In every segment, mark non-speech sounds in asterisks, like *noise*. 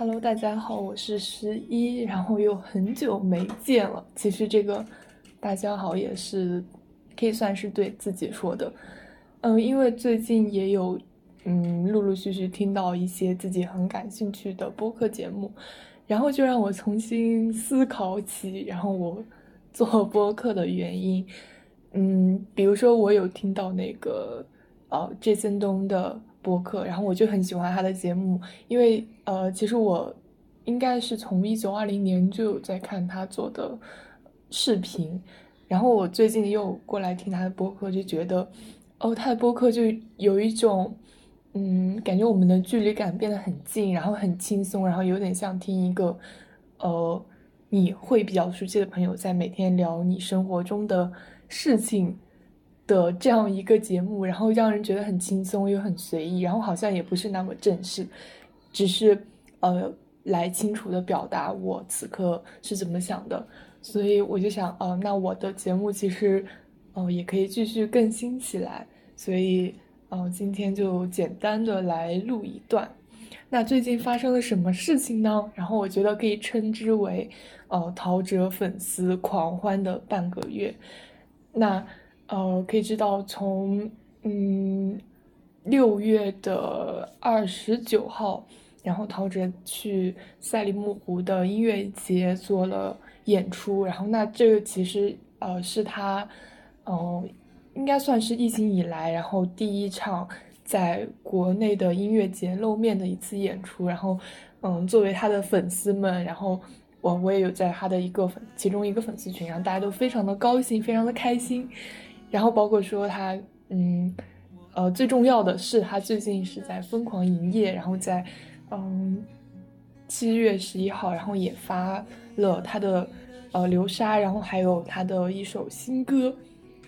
呃，Hello，大家好，我是十一，然后又很久没见了。其实这个大家好也是可以算是对自己说的，嗯，因为最近也有嗯陆陆续续听到一些自己很感兴趣的播客节目，然后就让我重新思考起，然后我做播客的原因，嗯，比如说我有听到那个呃 Jason 东的。播客，然后我就很喜欢他的节目，因为呃，其实我应该是从一九二零年就有在看他做的视频，然后我最近又过来听他的播客，就觉得哦，他的播客就有一种嗯，感觉我们的距离感变得很近，然后很轻松，然后有点像听一个呃你会比较熟悉的朋友在每天聊你生活中的事情。的这样一个节目，然后让人觉得很轻松又很随意，然后好像也不是那么正式，只是呃来清楚的表达我此刻是怎么想的，所以我就想，呃，那我的节目其实，呃，也可以继续更新起来，所以，呃，今天就简单的来录一段。那最近发生了什么事情呢？然后我觉得可以称之为，呃，陶喆粉丝狂欢的半个月。那。呃，可以知道，从嗯六月的二十九号，然后陶喆去赛里木湖的音乐节做了演出，然后那这个其实呃是他嗯应该算是疫情以来，然后第一场在国内的音乐节露面的一次演出，然后嗯作为他的粉丝们，然后我我也有在他的一个粉其中一个粉丝群，然后大家都非常的高兴，非常的开心。然后包括说他，嗯，呃，最重要的是他最近是在疯狂营业，然后在，嗯，七月十一号，然后也发了他的，呃，流沙，然后还有他的一首新歌，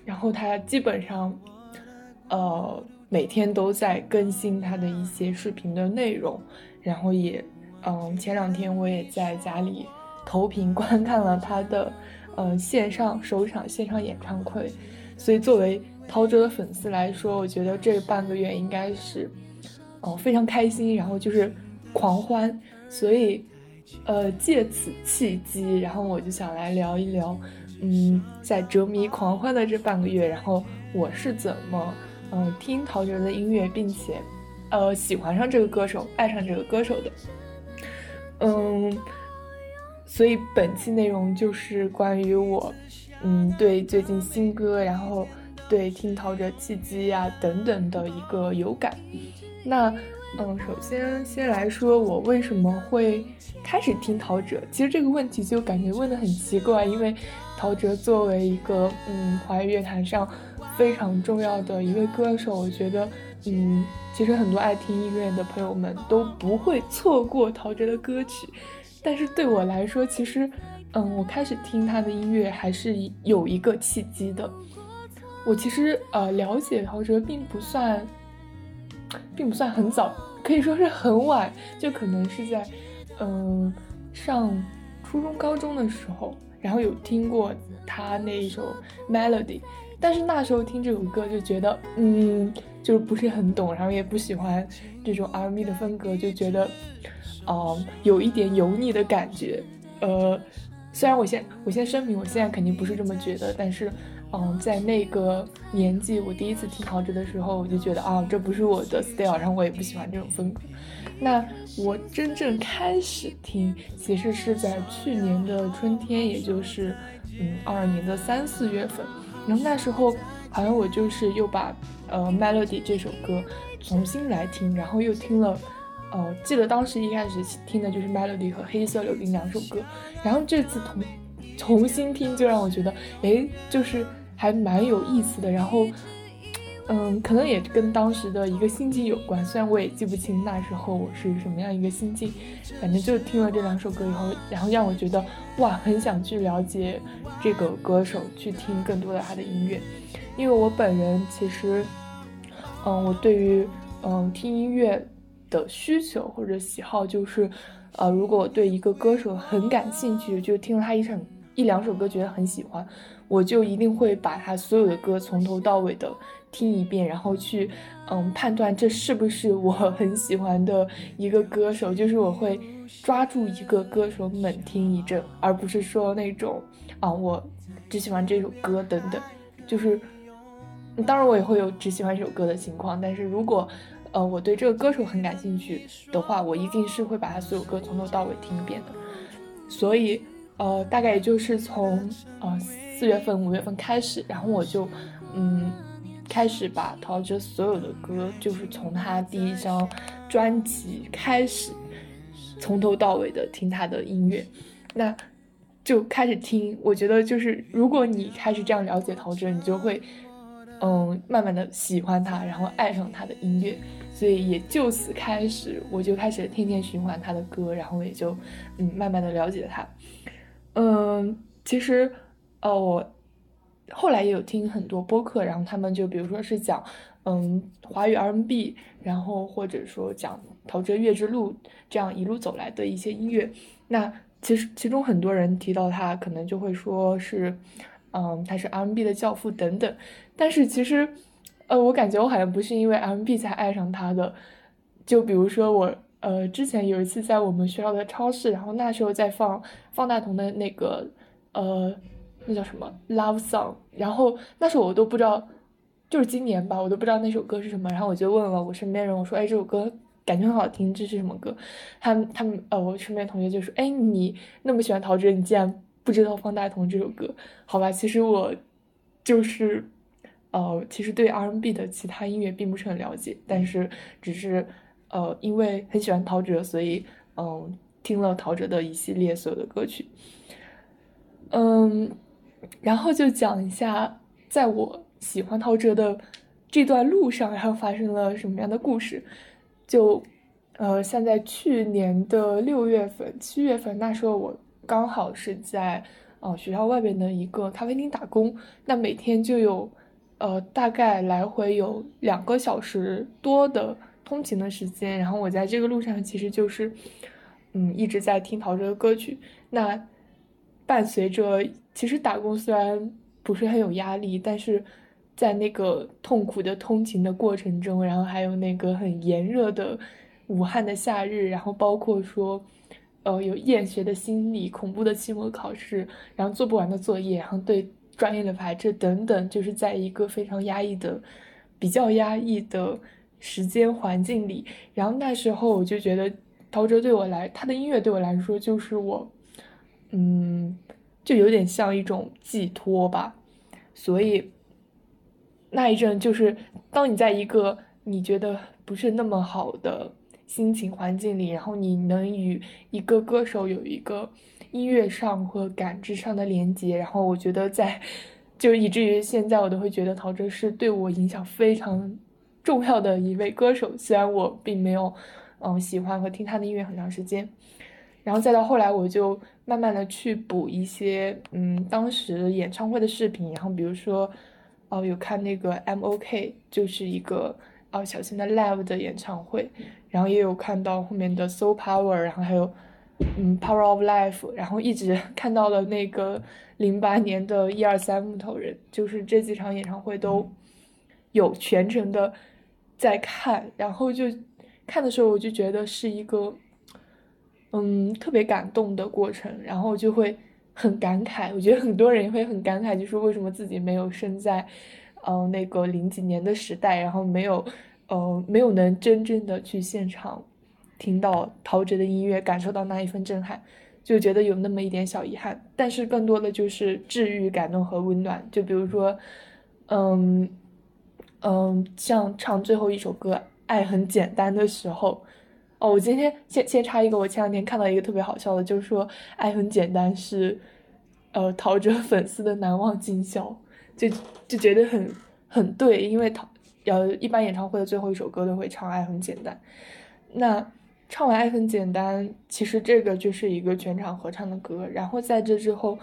然后他基本上，呃，每天都在更新他的一些视频的内容，然后也，嗯，前两天我也在家里投屏 *laughs* 观看了他的，呃，线上首场线上演唱会。所以，作为陶喆的粉丝来说，我觉得这半个月应该是，哦，非常开心，然后就是狂欢。所以，呃，借此契机，然后我就想来聊一聊，嗯，在哲迷狂欢的这半个月，然后我是怎么，嗯，听陶喆的音乐，并且，呃，喜欢上这个歌手，爱上这个歌手的。嗯，所以本期内容就是关于我。嗯，对最近新歌，然后对听陶喆契机呀等等的一个有感。那嗯，首先先来说我为什么会开始听陶喆。其实这个问题就感觉问的很奇怪，因为陶喆作为一个嗯华语乐坛上非常重要的一位歌手，我觉得嗯，其实很多爱听音乐的朋友们都不会错过陶喆的歌曲。但是对我来说，其实。嗯，我开始听他的音乐还是有一个契机的。我其实呃了解陶喆并不算，并不算很早，可以说是很晚，就可能是在嗯上初中高中的时候，然后有听过他那一首 Melody，但是那时候听这首歌就觉得嗯就是不是很懂，然后也不喜欢这种 R&B 的风格，就觉得嗯有一点油腻的感觉，呃。虽然我现我先声明，我现在肯定不是这么觉得，但是，嗯，在那个年纪，我第一次听陶喆的时候，我就觉得啊，这不是我的 style，然后我也不喜欢这种风格。那我真正开始听，其实是在去年的春天，也就是嗯二二年的三四月份。然后那时候，好像我就是又把呃 Melody 这首歌重新来听，然后又听了。呃，记得当时一开始听的就是 Melody 和黑色柳丁两首歌，然后这次重重新听就让我觉得，哎，就是还蛮有意思的。然后，嗯，可能也跟当时的一个心境有关，虽然我也记不清那时候我是什么样一个心境，反正就听了这两首歌以后，然后让我觉得哇，很想去了解这个歌手，去听更多的他的音乐，因为我本人其实，嗯，我对于嗯听音乐。的需求或者喜好就是，呃，如果对一个歌手很感兴趣，就听了他一场一两首歌觉得很喜欢，我就一定会把他所有的歌从头到尾的听一遍，然后去嗯判断这是不是我很喜欢的一个歌手，就是我会抓住一个歌手猛听一阵，而不是说那种啊我只喜欢这首歌等等，就是当然我也会有只喜欢这首歌的情况，但是如果呃我对这个歌手很感兴趣的话，我一定是会把他所有歌从头到尾听一遍的，所以呃大概也就是从呃四月份五月份开始，然后我就嗯。开始把陶喆所有的歌，就是从他第一张专辑开始，从头到尾的听他的音乐，那就开始听。我觉得就是，如果你开始这样了解陶喆，你就会，嗯，慢慢的喜欢他，然后爱上他的音乐。所以也就此开始，我就开始天天循环他的歌，然后也就，嗯，慢慢的了解他。嗯，其实，呃，我。后来也有听很多播客，然后他们就比如说是讲，嗯，华语 R&B，然后或者说讲陶喆月之路这样一路走来的一些音乐。那其实其中很多人提到他，可能就会说是，嗯，他是 R&B 的教父等等。但是其实，呃，我感觉我好像不是因为 R&B 才爱上他的。就比如说我，呃，之前有一次在我们学校的超市，然后那时候在放方大同的那个，呃。那叫什么 Love Song？然后那时候我都不知道，就是今年吧，我都不知道那首歌是什么。然后我就问了我身边人，我说：“哎，这首歌感觉很好听，这是什么歌？”他他们呃，我身边同学就说：“哎，你那么喜欢陶喆，你竟然不知道方大同这首歌？好吧，其实我就是呃，其实对 R&B 的其他音乐并不是很了解，但是只是呃，因为很喜欢陶喆，所以嗯，听了陶喆的一系列所有的歌曲，嗯。”然后就讲一下，在我喜欢陶喆的这段路上，然后发生了什么样的故事。就，呃，像在去年的六月份、七月份，那时候我刚好是在呃学校外边的一个咖啡厅打工，那每天就有，呃，大概来回有两个小时多的通勤的时间。然后我在这个路上，其实就是，嗯，一直在听陶喆的歌曲。那伴随着。其实打工虽然不是很有压力，但是在那个痛苦的通勤的过程中，然后还有那个很炎热的武汉的夏日，然后包括说，呃，有厌学的心理、恐怖的期末考试，然后做不完的作业，然后对专业的排斥等等，就是在一个非常压抑的、比较压抑的时间环境里，然后那时候我就觉得陶喆对我来，他的音乐对我来说就是我，嗯。就有点像一种寄托吧，所以那一阵就是当你在一个你觉得不是那么好的心情环境里，然后你能与一个歌手有一个音乐上和感知上的连接，然后我觉得在就以至于现在我都会觉得陶喆是对我影响非常重要的一位歌手，虽然我并没有嗯喜欢和听他的音乐很长时间。然后再到后来，我就慢慢的去补一些，嗯，当时演唱会的视频。然后比如说，哦，有看那个 M.O.K，就是一个哦小型的 live 的演唱会。然后也有看到后面的 So Power，然后还有嗯 Power of Life，然后一直 *laughs* 看到了那个零八年的一二三木头人，就是这几场演唱会都有全程的在看。然后就看的时候，我就觉得是一个。嗯，特别感动的过程，然后就会很感慨。我觉得很多人也会很感慨，就是为什么自己没有生在，嗯，那个零几年的时代，然后没有，呃，没有能真正的去现场听到陶喆的音乐，感受到那一份震撼，就觉得有那么一点小遗憾。但是更多的就是治愈、感动和温暖。就比如说，嗯，嗯，像唱最后一首歌《爱很简单》的时候。哦，我今天先先插一个，我前两天看到一个特别好笑的，就是说爱很简单是，呃，陶喆粉丝的难忘今宵，就就觉得很很对，因为陶呃一般演唱会的最后一首歌都会唱爱很简单，那唱完爱很简单，其实这个就是一个全场合唱的歌，然后在这之后，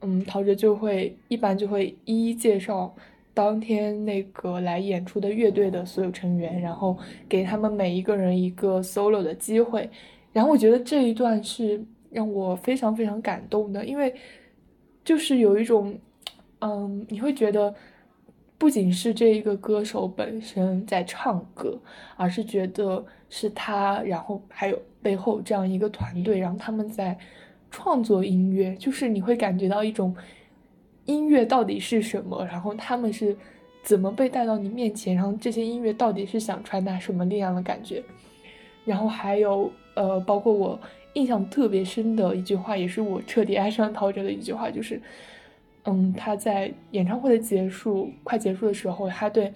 嗯，陶喆就会一般就会一一介绍。当天那个来演出的乐队的所有成员，然后给他们每一个人一个 solo 的机会，然后我觉得这一段是让我非常非常感动的，因为就是有一种，嗯，你会觉得不仅是这一个歌手本身在唱歌，而是觉得是他，然后还有背后这样一个团队，然后他们在创作音乐，就是你会感觉到一种音乐到底是什么，然后他们是怎么被带到你面前，然后这些音乐到底是想传达什么力量的感觉，然后还有呃，包括我印象特别深的一句话，也是我彻底爱上陶喆的一句话，就是。嗯，他在演唱会的结束快结束的时候，他对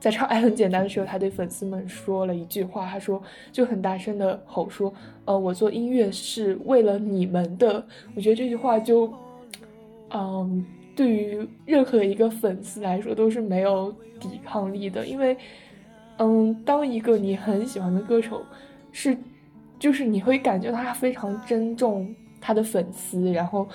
在唱《爱很简单》的时候，他对粉丝们说了一句话，他说就很大声的吼说：“呃，我做音乐是为了你们的。”我觉得这句话就，嗯，对于任何一个粉丝来说都是没有抵抗力的，因为，嗯，当一个你很喜欢的歌手是，就是你会感觉他非常珍重他的粉丝，然后。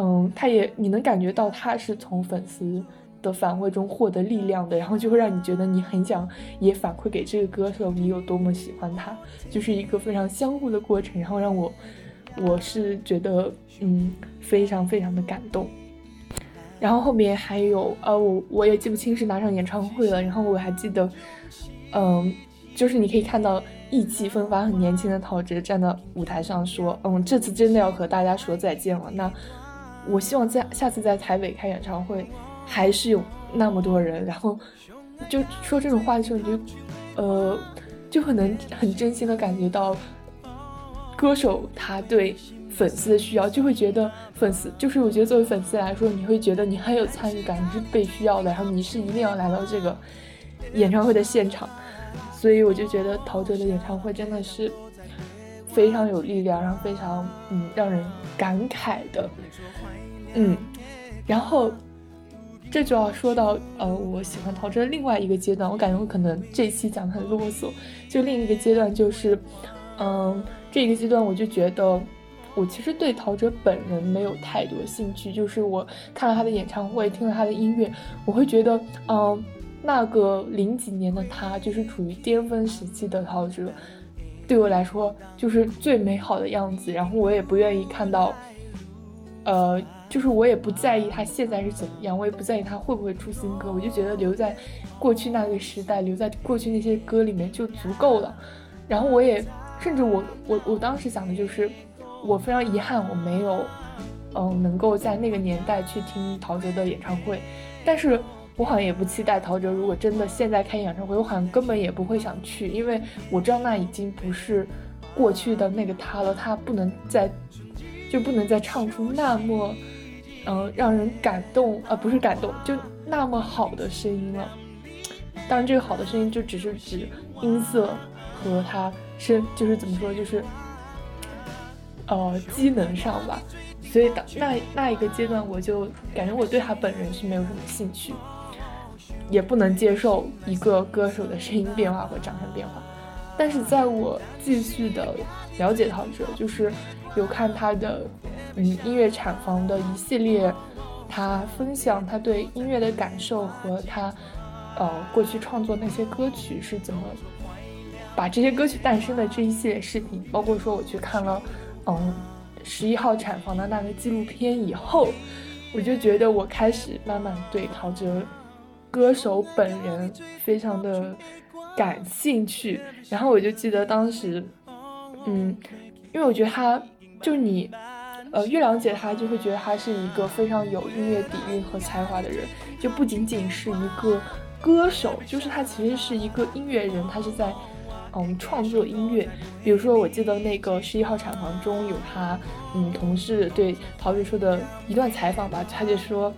嗯，他也你能感觉到他是从粉丝的反馈中获得力量的，然后就会让你觉得你很想也反馈给这个歌手你有多么喜欢他，就是一个非常相互的过程，然后让我我是觉得嗯非常非常的感动。然后后面还有呃我我也记不清是哪场演唱会了，然后我还记得嗯就是你可以看到意气风发很年轻的陶喆站在舞台上说嗯这次真的要和大家说再见了，那。我希望在下次在台北开演唱会，还是有那么多人，然后就说这种话的时候，你就，呃，就很能很真心的感觉到，歌手他对粉丝的需要，就会觉得粉丝就是我觉得作为粉丝来说，你会觉得你很有参与感，你是被需要的，然后你是一定要来到这个演唱会的现场，所以我就觉得陶喆的演唱会真的是非常有力量，然后非常嗯让人感慨的。嗯，然后这就要说到呃，我喜欢陶喆的另外一个阶段。我感觉我可能这期讲的很啰嗦，就另一个阶段就是，嗯，这一个阶段我就觉得我其实对陶喆本人没有太多兴趣。就是我看了他的演唱会，听了他的音乐，我会觉得，嗯，那个零几年的他就是处于巅峰时期的陶喆，对我来说就是最美好的样子。然后我也不愿意看到，呃。就是我也不在意他现在是怎么样，我也不在意他会不会出新歌，我就觉得留在过去那个时代，留在过去那些歌里面就足够了。然后我也甚至我我我当时想的就是，我非常遗憾我没有，嗯，能够在那个年代去听陶喆的演唱会。但是我好像也不期待陶喆如果真的现在开演唱会，我好像根本也不会想去，因为我知道那已经不是过去的那个他了，他不能再就不能再唱出那么。嗯，让人感动啊，不是感动，就那么好的声音了。当然，这个好的声音就只是指音色和他声，就是怎么说，就是呃机能上吧。所以，当那那一个阶段，我就感觉我对他本人是没有什么兴趣，也不能接受一个歌手的声音变化和长相变化。但是，在我继续的了解陶喆，就是有看他的。嗯，音乐产房的一系列，他分享他对音乐的感受和他，呃，过去创作那些歌曲是怎么把这些歌曲诞生的这一系列视频，包括说我去看了，嗯，十一号产房的那个纪录片以后，我就觉得我开始慢慢对陶喆歌手本人非常的感兴趣。然后我就记得当时，嗯，因为我觉得他就你。呃，越了解他，就会觉得他是一个非常有音乐底蕴和才华的人，就不仅仅是一个歌手，就是他其实是一个音乐人，他是在嗯创作音乐。比如说，我记得那个十一号产房中有他嗯同事对陶喆说的一段采访吧，他就说，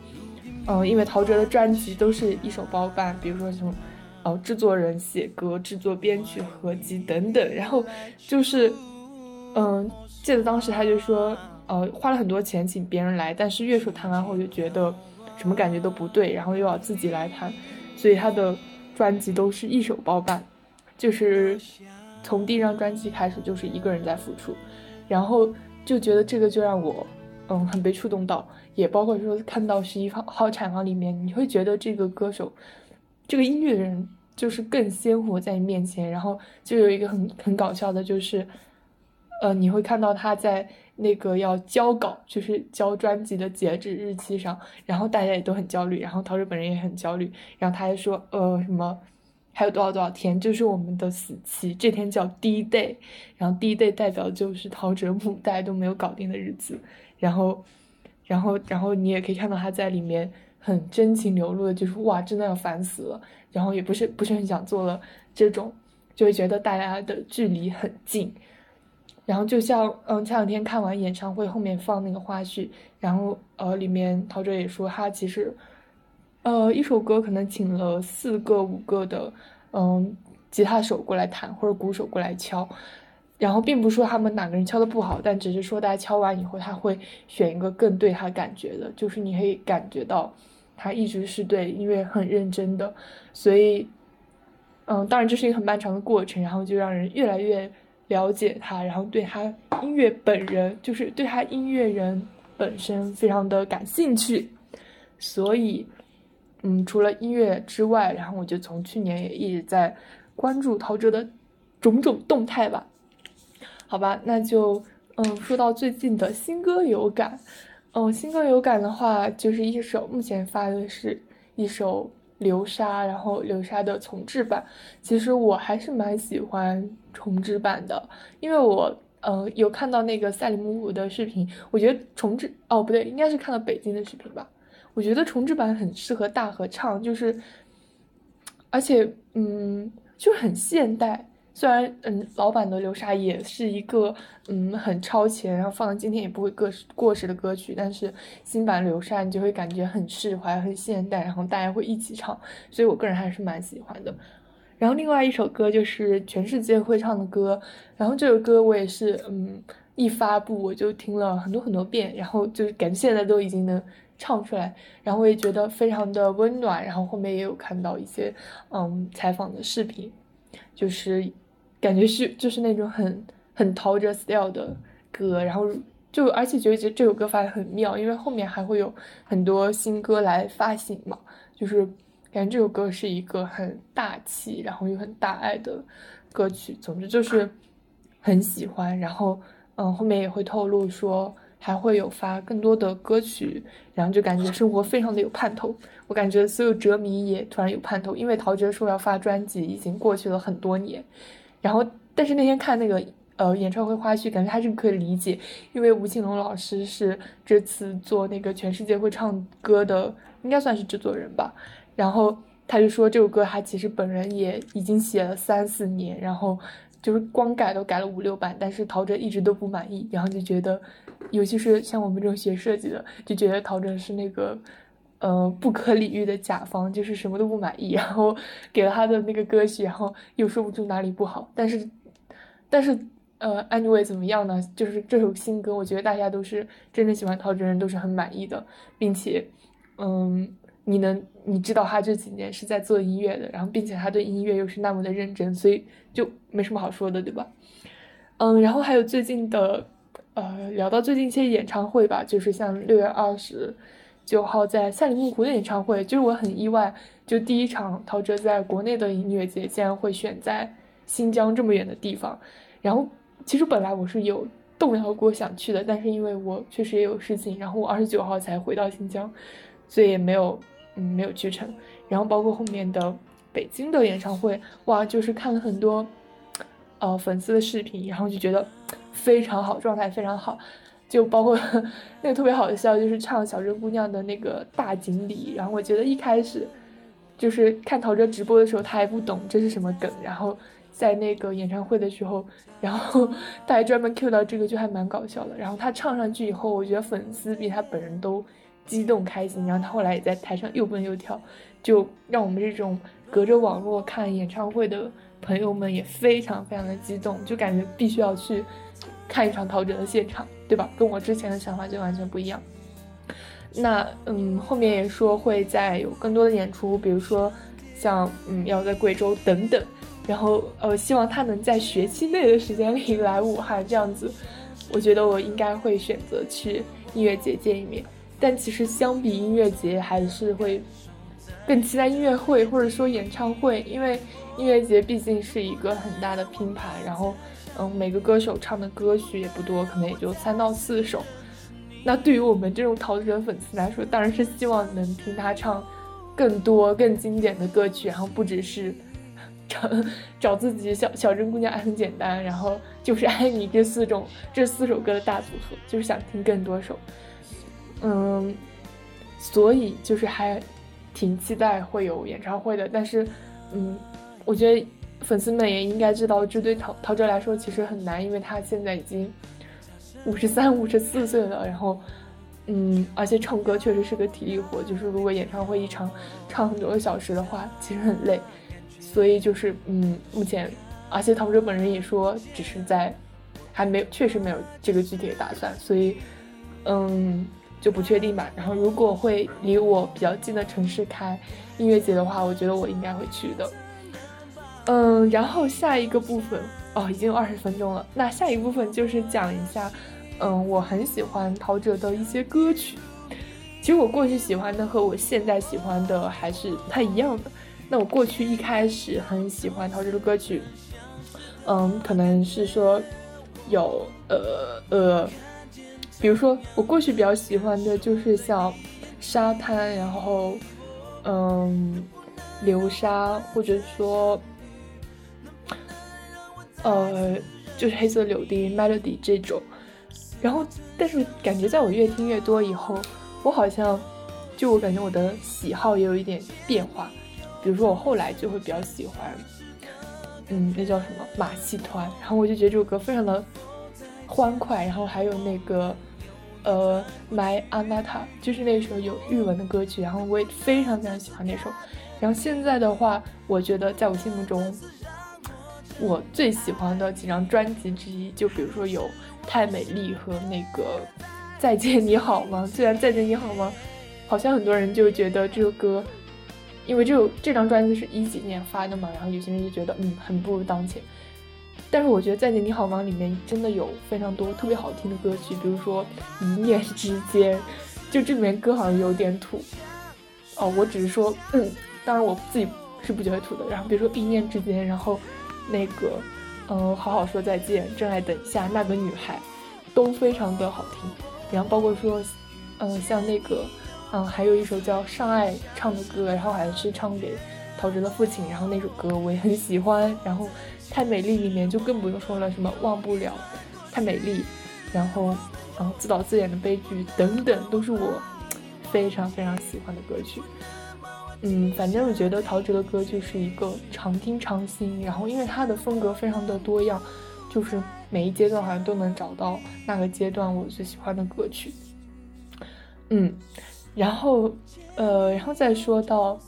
嗯，因为陶喆的专辑都是一手包办，比如说什么哦制作人写歌、制作编曲、合集等等，然后就是嗯，记得当时他就说。呃，花了很多钱请别人来，但是乐手弹完后就觉得什么感觉都不对，然后又要自己来弹，所以他的专辑都是一手包办，就是从第一张专辑开始就是一个人在付出，然后就觉得这个就让我嗯很被触动到，也包括说看到十一号号产房里面，你会觉得这个歌手，这个音乐人就是更鲜活在你面前，然后就有一个很很搞笑的，就是呃，你会看到他在那个要交稿，就是交专辑的截止日期上，然后大家也都很焦虑，然后陶喆本人也很焦虑，然后他还说，呃，什么还有多少多少天就是我们的死期，这天叫 D day，然后 D day 代表就是陶喆母带都没有搞定的日子，然后，然后，然后你也可以看到他在里面很真情流露的，就是哇，真的要烦死了，然后也不是不是很想做了这种，就会觉得大家的距离很近。然后就像嗯，前两天看完演唱会后面放那个花絮，然后呃，里面陶喆也说他其实，呃，一首歌可能请了四个五个的嗯吉他手过来弹或者鼓手过来敲，然后并不是说他们哪个人敲的不好，但只是说大家敲完以后他会选一个更对他感觉的，就是你可以感觉到他一直是对音乐很认真的，所以嗯，当然这是一个很漫长的过程，然后就让人越来越。了解他，然后对他音乐本人，就是对他音乐人本身非常的感兴趣，所以，嗯，除了音乐之外，然后我就从去年也一直在关注陶喆的种种动态吧。好吧，那就嗯，说到最近的新歌有感，嗯，新歌有感的话，就是一首目前发的是一首。流沙，然后流沙的重制版，其实我还是蛮喜欢重制版的，因为我呃有看到那个赛里木湖的视频，我觉得重制哦不对，应该是看到北京的视频吧，我觉得重制版很适合大合唱，就是，而且嗯，就很现代。虽然嗯，老版的流沙也是一个嗯很超前，然后放到今天也不会过时过时的歌曲，但是新版流沙你就会感觉很释怀、很现代，然后大家会一起唱，所以我个人还是蛮喜欢的。然后另外一首歌就是全世界会唱的歌，然后这首歌我也是嗯一发布我就听了很多很多遍，然后就是感觉现在都已经能唱出来，然后我也觉得非常的温暖，然后后面也有看到一些嗯采访的视频，就是。感觉是就是那种很很陶喆 style 的歌，然后就而且觉得这首歌发的很妙，因为后面还会有很多新歌来发行嘛，就是感觉这首歌是一个很大气，然后又很大爱的歌曲。总之就是很喜欢，然后嗯后面也会透露说还会有发更多的歌曲，然后就感觉生活非常的有盼头。我感觉所有哲迷也突然有盼头，因为陶喆说要发专辑已经过去了很多年。然后，但是那天看那个呃演唱会花絮，感觉还是可以理解，因为吴奇隆老师是这次做那个全世界会唱歌的，应该算是制作人吧。然后他就说这首歌他其实本人也已经写了三四年，然后就是光改都改了五六版，但是陶喆一直都不满意，然后就觉得，尤其是像我们这种学设计的，就觉得陶喆是那个。呃，不可理喻的甲方就是什么都不满意，然后给了他的那个歌曲，然后又说不出哪里不好。但是，但是，呃，anyway 怎么样呢？就是这首新歌，我觉得大家都是真正喜欢陶喆人都是很满意的，并且，嗯，你能你知道他这几年是在做音乐的，然后并且他对音乐又是那么的认真，所以就没什么好说的，对吧？嗯，然后还有最近的，呃，聊到最近一些演唱会吧，就是像六月二十。九号在赛里木湖的演唱会，就是我很意外，就第一场陶喆在国内的音乐节竟然会选在新疆这么远的地方。然后其实本来我是有动摇过想去的，但是因为我确实也有事情，然后我二十九号才回到新疆，所以也没有嗯没有去成。然后包括后面的北京的演唱会，哇，就是看了很多呃粉丝的视频，然后就觉得非常好，状态非常好。就包括 *laughs* 那个特别好笑，就是唱小镇姑娘的那个大锦鲤。然后我觉得一开始就是看陶喆直播的时候，他还不懂这是什么梗。然后在那个演唱会的时候，然后 *laughs* 他还专门 cue 到这个，就还蛮搞笑的。然后他唱上去以后，我觉得粉丝比他本人都激动开心。然后他后来也在台上又蹦又跳，就让我们这种隔着网络看演唱会的朋友们也非常非常的激动，就感觉必须要去看一场陶喆的现场。对吧？跟我之前的想法就完全不一样。那嗯，后面也说会再有更多的演出，比如说像嗯要在贵州等等。然后呃，希望他能在学期内的时间里来武汉这样子。我觉得我应该会选择去音乐节见一面。但其实相比音乐节，还是会更期待音乐会或者说演唱会，因为音乐节毕竟是一个很大的拼盘，然后。嗯，每个歌手唱的歌曲也不多，可能也就三到四首。那对于我们这种陶喆粉丝来说，当然是希望能听他唱更多、更经典的歌曲，然后不只是找找自己小小镇姑娘爱很简单，然后就是爱你这四种这四首歌的大组合，就是想听更多首。嗯，所以就是还挺期待会有演唱会的，但是，嗯，我觉得。粉丝们也应该知道，这对陶陶喆来说其实很难，因为他现在已经五十三、五十四岁了。然后，嗯，而且唱歌确实是个体力活，就是如果演唱会一场唱很多个小时的话，其实很累。所以就是，嗯，目前，而且陶喆本人也说，只是在还没有，确实没有这个具体的打算，所以，嗯，就不确定吧。然后，如果会离我比较近的城市开音乐节的话，我觉得我应该会去的。嗯，然后下一个部分哦，已经有二十分钟了。那下一部分就是讲一下，嗯，我很喜欢陶喆的一些歌曲。其实我过去喜欢的和我现在喜欢的还是不太一样的。那我过去一开始很喜欢陶喆的歌曲，嗯，可能是说有呃呃，比如说我过去比较喜欢的就是像沙滩，然后嗯流沙，或者说。呃，就是黑色柳丁 melody 这种，然后，但是感觉在我越听越多以后，我好像，就我感觉我的喜好也有一点变化。比如说我后来就会比较喜欢，嗯，那叫什么马戏团，然后我就觉得这首歌非常的欢快，然后还有那个呃 My Anata，就是那首有日文的歌曲，然后我也非常非常喜欢那首。然后现在的话，我觉得在我心目中。我最喜欢的几张专辑之一，就比如说有《太美丽》和那个《再见你好吗》。虽然《再见你好吗》，好像很多人就觉得这首歌，因为这首这张专辑是一几年发的嘛，然后有些人就觉得嗯很不如当前。但是我觉得《再见你好吗》里面真的有非常多特别好听的歌曲，比如说《一念之间》，就这里面歌好像有点土哦，我只是说嗯，当然我自己是不觉得土的。然后比如说《一念之间》，然后。那个，嗯，好好说再见，真爱等一下，那个女孩，都非常的好听。然后包括说，嗯，像那个，嗯，还有一首叫上爱唱的歌，然后还是唱给陶喆的父亲。然后那首歌我也很喜欢。然后太美丽里面就更不用说了，什么忘不了，太美丽，然后，嗯自导自演的悲剧等等，都是我非常非常喜欢的歌曲。嗯，反正我觉得陶喆的歌就是一个常听常新，然后因为他的风格非常的多样，就是每一阶段好像都能找到那个阶段我最喜欢的歌曲。嗯，然后呃，然后再说到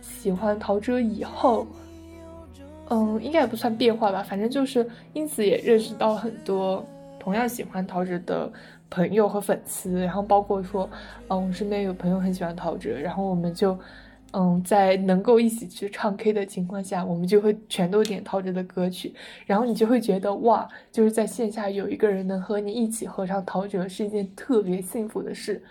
喜欢陶喆以后，嗯，应该也不算变化吧，反正就是因此也认识到很多同样喜欢陶喆的朋友和粉丝，然后包括说，嗯，我身边有朋友很喜欢陶喆，然后我们就。嗯，在能够一起去唱 K 的情况下，我们就会全都点陶喆的歌曲，然后你就会觉得哇，就是在线下有一个人能和你一起合唱陶喆是一件特别幸福的事。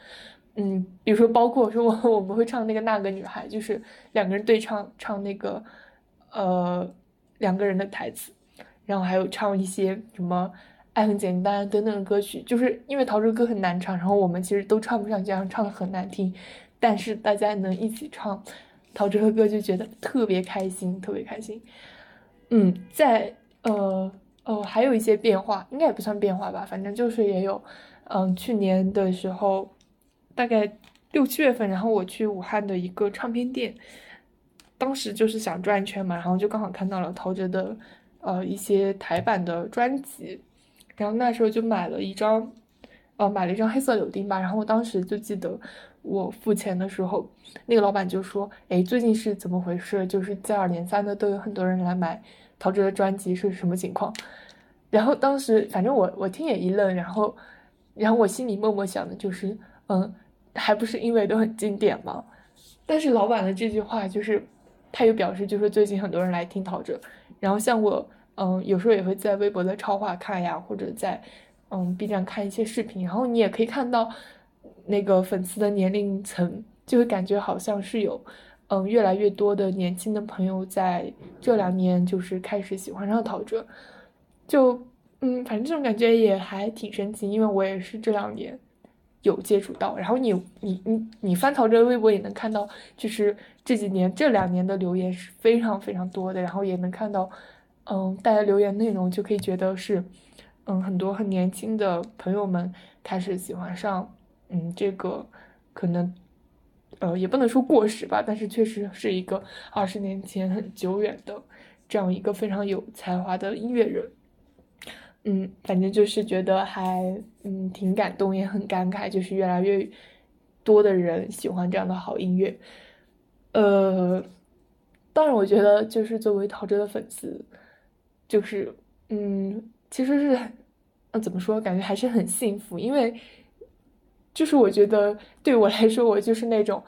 嗯，比如说包括说我 *laughs* 我们会唱那个那个女孩，就是两个人对唱唱那个呃两个人的台词，然后还有唱一些什么爱很简单等等的歌曲，就是因为陶喆歌很难唱，然后我们其实都唱不上去，然后唱的很难听。但是大家能一起唱陶喆的歌，就觉得特别开心，特别开心。嗯，在呃呃，还有一些变化，应该也不算变化吧，反正就是也有。嗯，去年的时候，大概六七月份，然后我去武汉的一个唱片店，当时就是想转一圈嘛，然后就刚好看到了陶喆的呃一些台版的专辑，然后那时候就买了一张，呃，买了一张黑色柳丁吧，然后我当时就记得。我付钱的时候，那个老板就说：“哎，最近是怎么回事？就是接二连三的都有很多人来买陶喆的专辑，是什么情况？”然后当时反正我我听也一愣，然后然后我心里默默想的就是，嗯，还不是因为都很经典吗？但是老板的这句话就是，他又表示就是最近很多人来听陶喆，然后像我，嗯，有时候也会在微博的超话看呀，或者在嗯 B 站看一些视频，然后你也可以看到。那个粉丝的年龄层就会感觉好像是有，嗯，越来越多的年轻的朋友在这两年就是开始喜欢上陶喆，就嗯，反正这种感觉也还挺神奇，因为我也是这两年有接触到。然后你你你你翻陶喆微博也能看到，就是这几年这两年的留言是非常非常多的，然后也能看到，嗯，大家留言内容就可以觉得是，嗯，很多很年轻的朋友们开始喜欢上，嗯，这个可能，呃，也不能说过时吧，但是确实是一个二十年前很久远的这样一个非常有才华的音乐人。嗯，反正就是觉得还嗯挺感动，也很感慨，就是越来越多的人喜欢这样的好音乐。呃，当然，我觉得就是作为陶喆的粉丝，就是嗯，其实是嗯怎么说，感觉还是很幸福，因为就是我觉得对我来说，我就是那种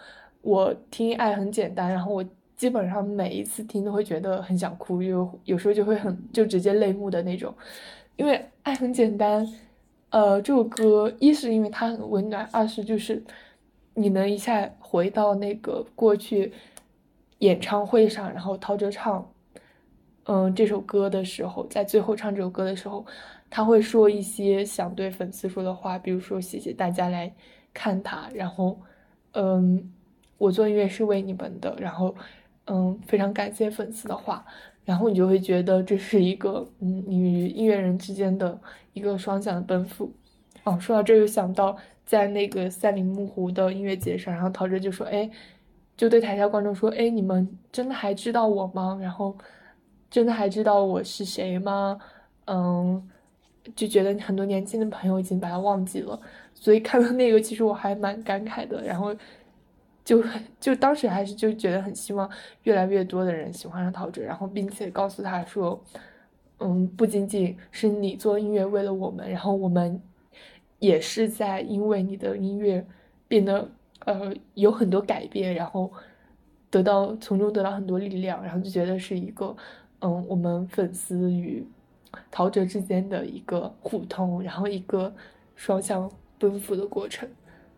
我听爱很简单，然后我基本上每一次听都会觉得很想哭，有有时候就会很就直接泪目的那种。因为爱很简单，呃，这首歌一是因为它很温暖，二是就是你能一下回到那个过去演唱会上，然后陶喆唱，嗯，这首歌的时候，在最后唱这首歌的时候，他会说一些想对粉丝说的话，比如说谢谢大家来看他，然后，嗯，我做音乐是为你们的，然后，嗯，非常感谢粉丝的话。然后你就会觉得这是一个，嗯，你与音乐人之间的一个双向的奔赴。哦，说到这，又想到在那个赛里木湖的音乐节上，然后陶喆就说：“哎，就对台下观众说，哎，你们真的还知道我吗？然后，真的还知道我是谁吗？嗯，就觉得很多年轻的朋友已经把他忘记了。所以看到那个，其实我还蛮感慨的。然后。”就就当时还是就觉得很希望越来越多的人喜欢上陶喆，然后并且告诉他说，嗯，不仅仅是你做音乐为了我们，然后我们也是在因为你的音乐变得呃有很多改变，然后得到从中得到很多力量，然后就觉得是一个嗯我们粉丝与陶喆之间的一个互通，然后一个双向奔赴的过程。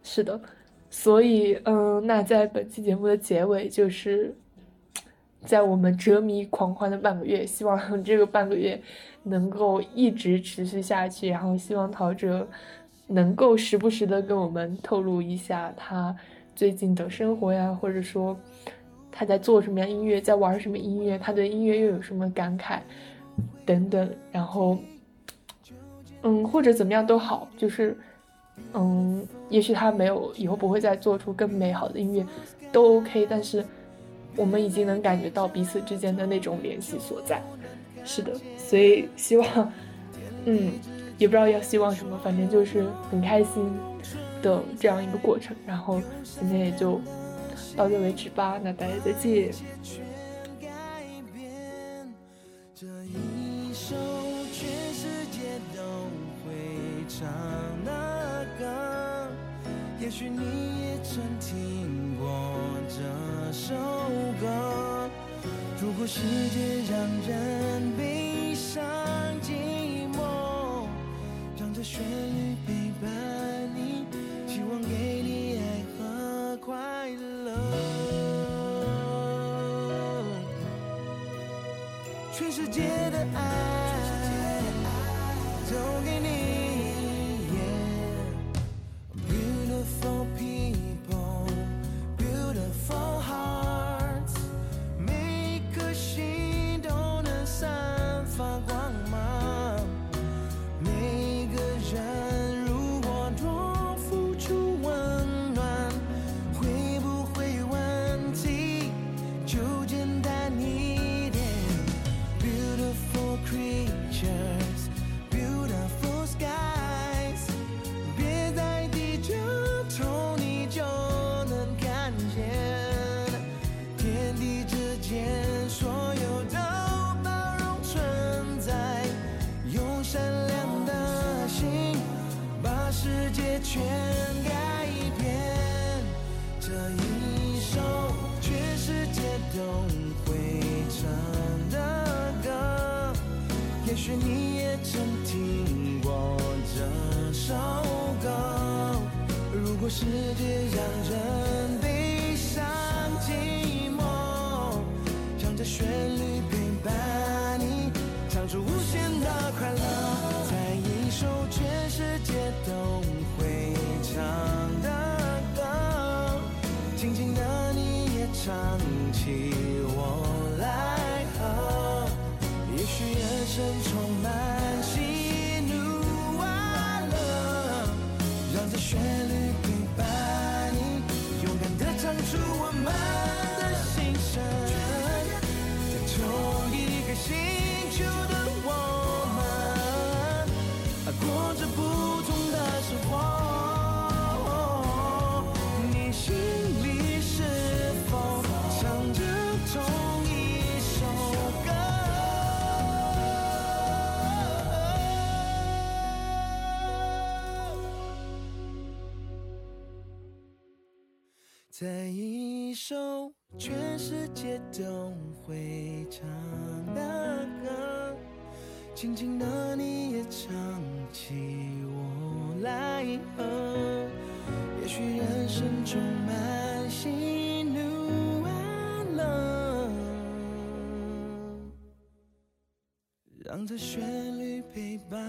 是的。所以，嗯，那在本期节目的结尾，就是在我们折迷狂欢的半个月，希望这个半个月能够一直持续下去，然后希望陶喆能够时不时的跟我们透露一下他最近的生活呀，或者说他在做什么样音乐，在玩什么音乐，他对音乐又有什么感慨等等，然后，嗯，或者怎么样都好，就是。嗯，也许他没有以后不会再做出更美好的音乐，都 OK。但是我们已经能感觉到彼此之间的那种联系所在。是的，所以希望，嗯，也不知道要希望什么，反正就是很开心的这样一个过程。然后今天也就到这为止吧，那大家再见。也许你也曾听过这首歌。如果世界让人悲伤寂寞，让这旋律陪伴你，希望给你爱和快乐。全世界的爱也许你也曾听过这首歌。如果世界让人悲伤寂寞，让这旋律陪伴你，唱出无限的快乐。在一首全世界都会唱的歌，静静的你也唱起生充满喜怒哀乐，让这旋律陪伴你，勇敢的唱出我们的心声。在一首全世界都会唱的歌，轻轻的你也唱起我来和。也许人生充满喜怒哀乐，让这旋律陪伴，